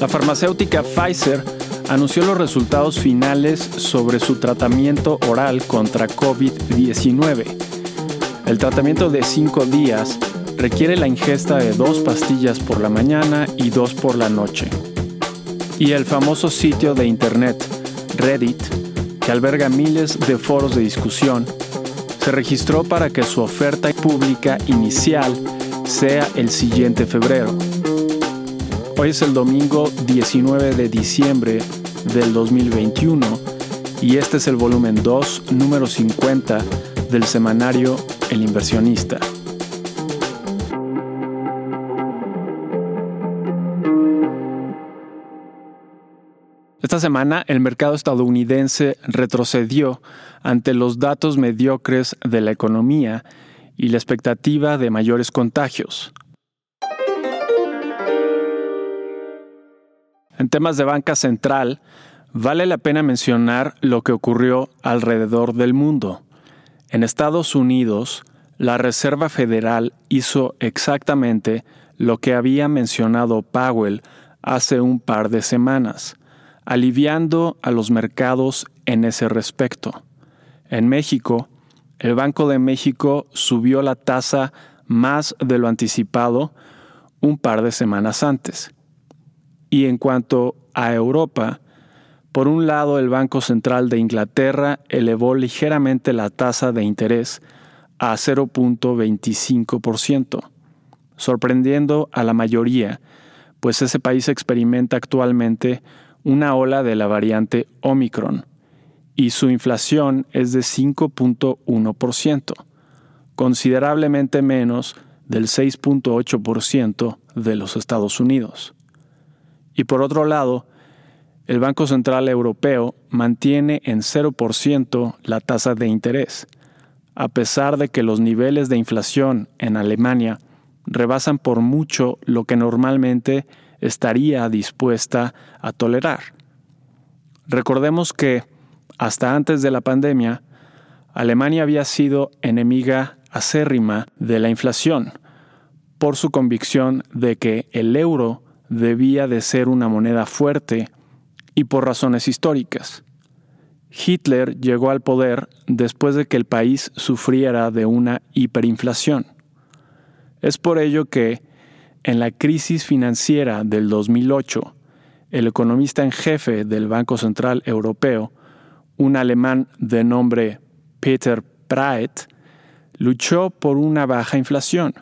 La farmacéutica Pfizer anunció los resultados finales sobre su tratamiento oral contra COVID-19. El tratamiento de 5 días requiere la ingesta de dos pastillas por la mañana y dos por la noche. Y el famoso sitio de internet Reddit, que alberga miles de foros de discusión, se registró para que su oferta pública inicial sea el siguiente febrero. Hoy es el domingo 19 de diciembre del 2021 y este es el volumen 2, número 50 del semanario El inversionista. Esta semana el mercado estadounidense retrocedió ante los datos mediocres de la economía y la expectativa de mayores contagios. En temas de banca central, vale la pena mencionar lo que ocurrió alrededor del mundo. En Estados Unidos, la Reserva Federal hizo exactamente lo que había mencionado Powell hace un par de semanas, aliviando a los mercados en ese respecto. En México, el Banco de México subió la tasa más de lo anticipado un par de semanas antes. Y en cuanto a Europa, por un lado el Banco Central de Inglaterra elevó ligeramente la tasa de interés a 0.25%, sorprendiendo a la mayoría, pues ese país experimenta actualmente una ola de la variante Omicron y su inflación es de 5.1%, considerablemente menos del 6.8% de los Estados Unidos. Y por otro lado, el Banco Central Europeo mantiene en 0% la tasa de interés, a pesar de que los niveles de inflación en Alemania rebasan por mucho lo que normalmente estaría dispuesta a tolerar. Recordemos que, hasta antes de la pandemia, Alemania había sido enemiga acérrima de la inflación, por su convicción de que el euro debía de ser una moneda fuerte y por razones históricas. Hitler llegó al poder después de que el país sufriera de una hiperinflación. Es por ello que, en la crisis financiera del 2008, el economista en jefe del Banco Central Europeo, un alemán de nombre Peter Praet, luchó por una baja inflación.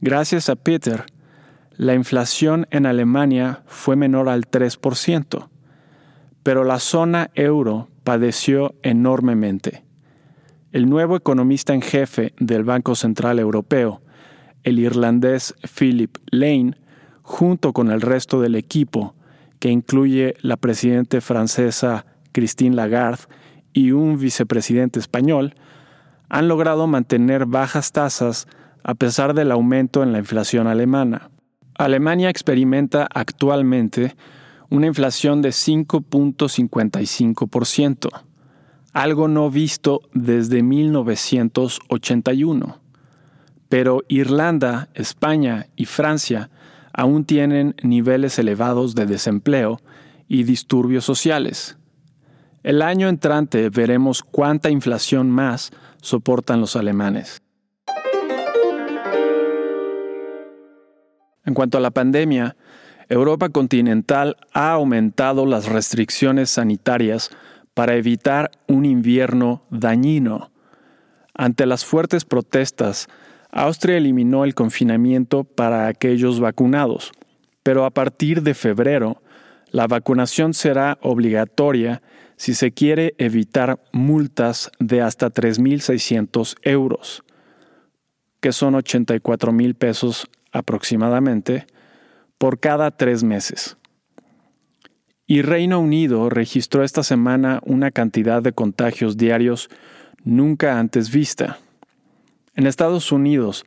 Gracias a Peter, la inflación en Alemania fue menor al 3%, pero la zona euro padeció enormemente. El nuevo economista en jefe del Banco Central Europeo, el irlandés Philip Lane, junto con el resto del equipo, que incluye la presidenta francesa Christine Lagarde y un vicepresidente español, han logrado mantener bajas tasas a pesar del aumento en la inflación alemana. Alemania experimenta actualmente una inflación de 5.55%, algo no visto desde 1981. Pero Irlanda, España y Francia aún tienen niveles elevados de desempleo y disturbios sociales. El año entrante veremos cuánta inflación más soportan los alemanes. En cuanto a la pandemia, Europa continental ha aumentado las restricciones sanitarias para evitar un invierno dañino. Ante las fuertes protestas, Austria eliminó el confinamiento para aquellos vacunados, pero a partir de febrero, la vacunación será obligatoria si se quiere evitar multas de hasta 3.600 euros, que son 84 mil pesos aproximadamente por cada tres meses. Y Reino Unido registró esta semana una cantidad de contagios diarios nunca antes vista. En Estados Unidos,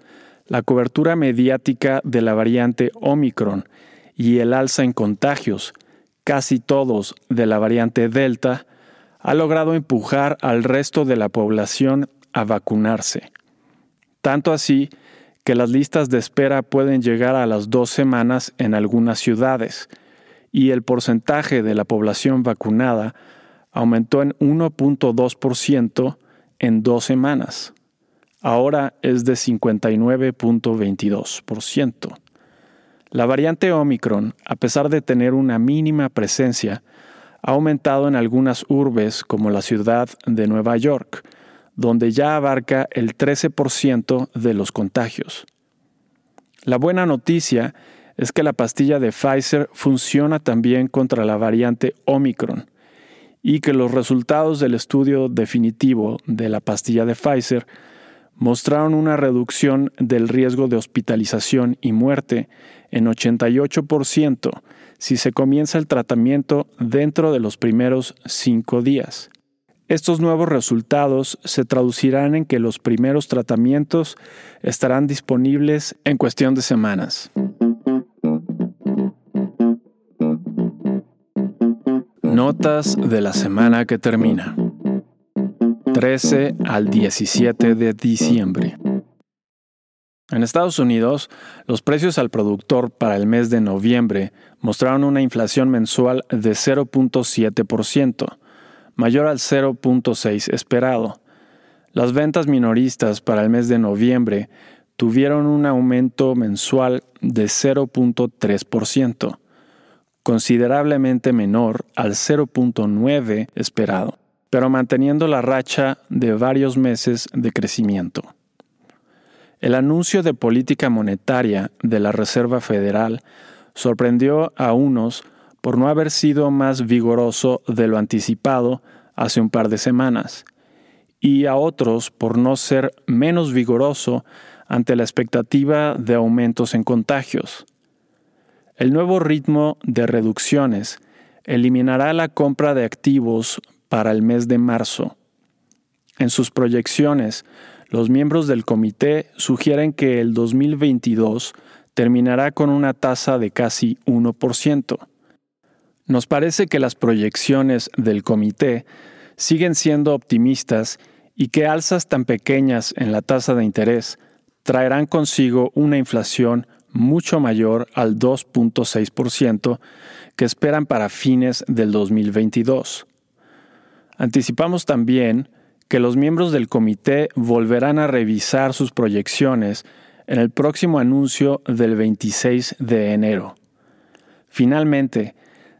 la cobertura mediática de la variante Omicron y el alza en contagios, casi todos de la variante Delta, ha logrado empujar al resto de la población a vacunarse. Tanto así que las listas de espera pueden llegar a las dos semanas en algunas ciudades, y el porcentaje de la población vacunada aumentó en 1.2% en dos semanas. Ahora es de 59.22%. La variante Omicron, a pesar de tener una mínima presencia, ha aumentado en algunas urbes como la ciudad de Nueva York, donde ya abarca el 13% de los contagios. La buena noticia es que la pastilla de Pfizer funciona también contra la variante Omicron y que los resultados del estudio definitivo de la pastilla de Pfizer mostraron una reducción del riesgo de hospitalización y muerte en 88% si se comienza el tratamiento dentro de los primeros cinco días. Estos nuevos resultados se traducirán en que los primeros tratamientos estarán disponibles en cuestión de semanas. Notas de la semana que termina. 13 al 17 de diciembre. En Estados Unidos, los precios al productor para el mes de noviembre mostraron una inflación mensual de 0.7%, mayor al 0.6 esperado. Las ventas minoristas para el mes de noviembre tuvieron un aumento mensual de 0.3%, considerablemente menor al 0.9 esperado pero manteniendo la racha de varios meses de crecimiento. El anuncio de política monetaria de la Reserva Federal sorprendió a unos por no haber sido más vigoroso de lo anticipado hace un par de semanas, y a otros por no ser menos vigoroso ante la expectativa de aumentos en contagios. El nuevo ritmo de reducciones eliminará la compra de activos para el mes de marzo. En sus proyecciones, los miembros del comité sugieren que el 2022 terminará con una tasa de casi 1%. Nos parece que las proyecciones del comité siguen siendo optimistas y que alzas tan pequeñas en la tasa de interés traerán consigo una inflación mucho mayor al 2.6% que esperan para fines del 2022. Anticipamos también que los miembros del comité volverán a revisar sus proyecciones en el próximo anuncio del 26 de enero. Finalmente,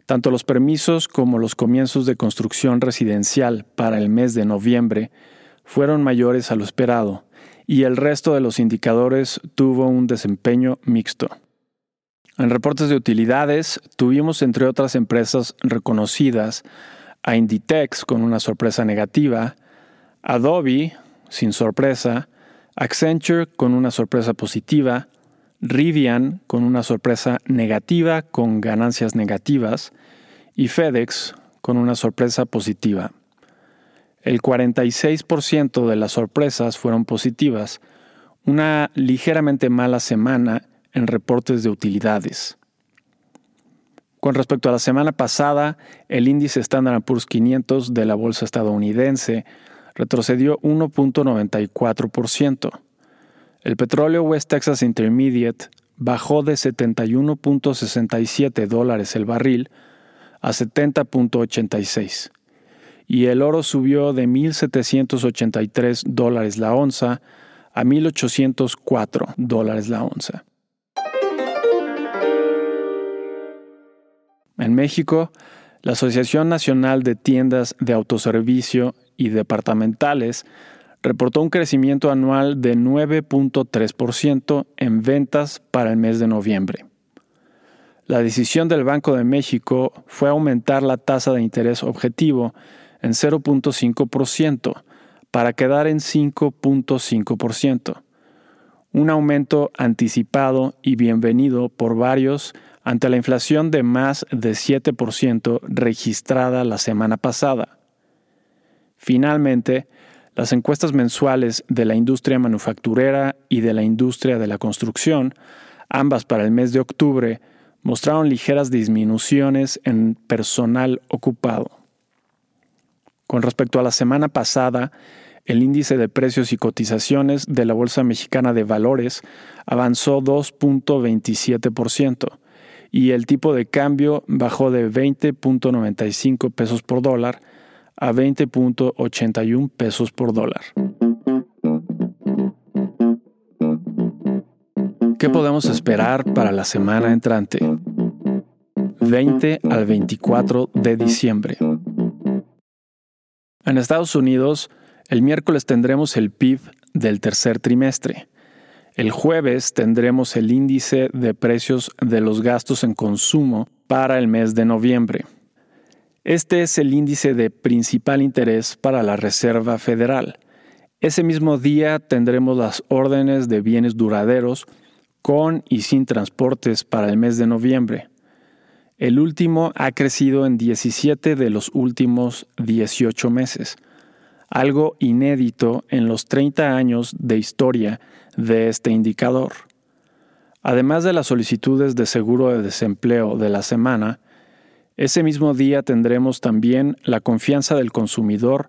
tanto los permisos como los comienzos de construcción residencial para el mes de noviembre fueron mayores a lo esperado, y el resto de los indicadores tuvo un desempeño mixto. En reportes de utilidades tuvimos entre otras empresas reconocidas a Inditex con una sorpresa negativa, Adobe sin sorpresa, Accenture con una sorpresa positiva, Rivian con una sorpresa negativa con ganancias negativas y FedEx con una sorpresa positiva. El 46% de las sorpresas fueron positivas, una ligeramente mala semana en reportes de utilidades. Con respecto a la semana pasada, el índice Standard Poor's 500 de la bolsa estadounidense retrocedió 1.94%. El petróleo West Texas Intermediate bajó de 71.67 dólares el barril a 70.86 y el oro subió de 1.783 dólares la onza a 1.804 dólares la onza. En México, la Asociación Nacional de Tiendas de Autoservicio y Departamentales reportó un crecimiento anual de 9.3% en ventas para el mes de noviembre. La decisión del Banco de México fue aumentar la tasa de interés objetivo en 0.5% para quedar en 5.5%, un aumento anticipado y bienvenido por varios ante la inflación de más de 7% registrada la semana pasada. Finalmente, las encuestas mensuales de la industria manufacturera y de la industria de la construcción, ambas para el mes de octubre, mostraron ligeras disminuciones en personal ocupado. Con respecto a la semana pasada, el índice de precios y cotizaciones de la Bolsa Mexicana de Valores avanzó 2.27%, y el tipo de cambio bajó de 20.95 pesos por dólar a 20.81 pesos por dólar. ¿Qué podemos esperar para la semana entrante? 20 al 24 de diciembre. En Estados Unidos, el miércoles tendremos el PIB del tercer trimestre. El jueves tendremos el índice de precios de los gastos en consumo para el mes de noviembre. Este es el índice de principal interés para la Reserva Federal. Ese mismo día tendremos las órdenes de bienes duraderos con y sin transportes para el mes de noviembre. El último ha crecido en 17 de los últimos 18 meses, algo inédito en los 30 años de historia de este indicador. Además de las solicitudes de seguro de desempleo de la semana, ese mismo día tendremos también la confianza del consumidor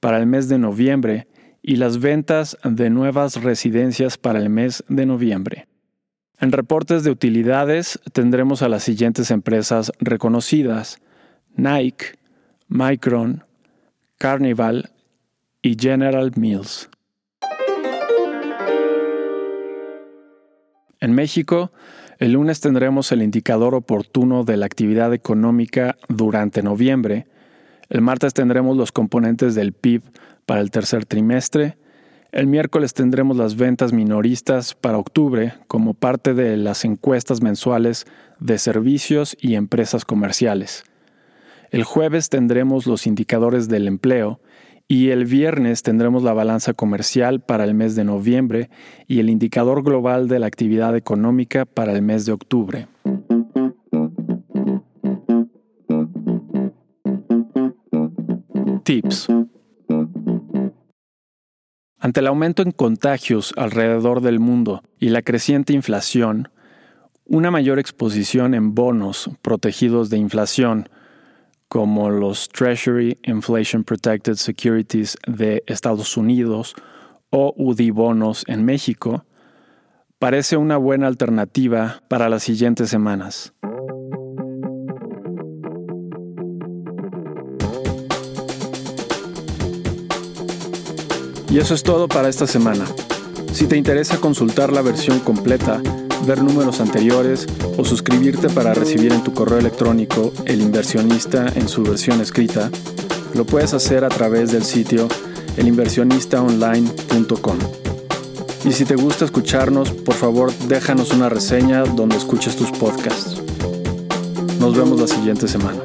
para el mes de noviembre y las ventas de nuevas residencias para el mes de noviembre. En reportes de utilidades tendremos a las siguientes empresas reconocidas: Nike, Micron, Carnival y General Mills. En México, el lunes tendremos el indicador oportuno de la actividad económica durante noviembre. El martes tendremos los componentes del PIB para el tercer trimestre el miércoles tendremos las ventas minoristas para octubre como parte de las encuestas mensuales de servicios y empresas comerciales. El jueves tendremos los indicadores del empleo y el viernes tendremos la balanza comercial para el mes de noviembre y el indicador global de la actividad económica para el mes de octubre. Tips ante el aumento en contagios alrededor del mundo y la creciente inflación, una mayor exposición en bonos protegidos de inflación, como los Treasury Inflation Protected Securities de Estados Unidos o UDI bonos en México, parece una buena alternativa para las siguientes semanas. Y eso es todo para esta semana. Si te interesa consultar la versión completa, ver números anteriores o suscribirte para recibir en tu correo electrónico El inversionista en su versión escrita, lo puedes hacer a través del sitio elinversionistaonline.com. Y si te gusta escucharnos, por favor déjanos una reseña donde escuches tus podcasts. Nos vemos la siguiente semana.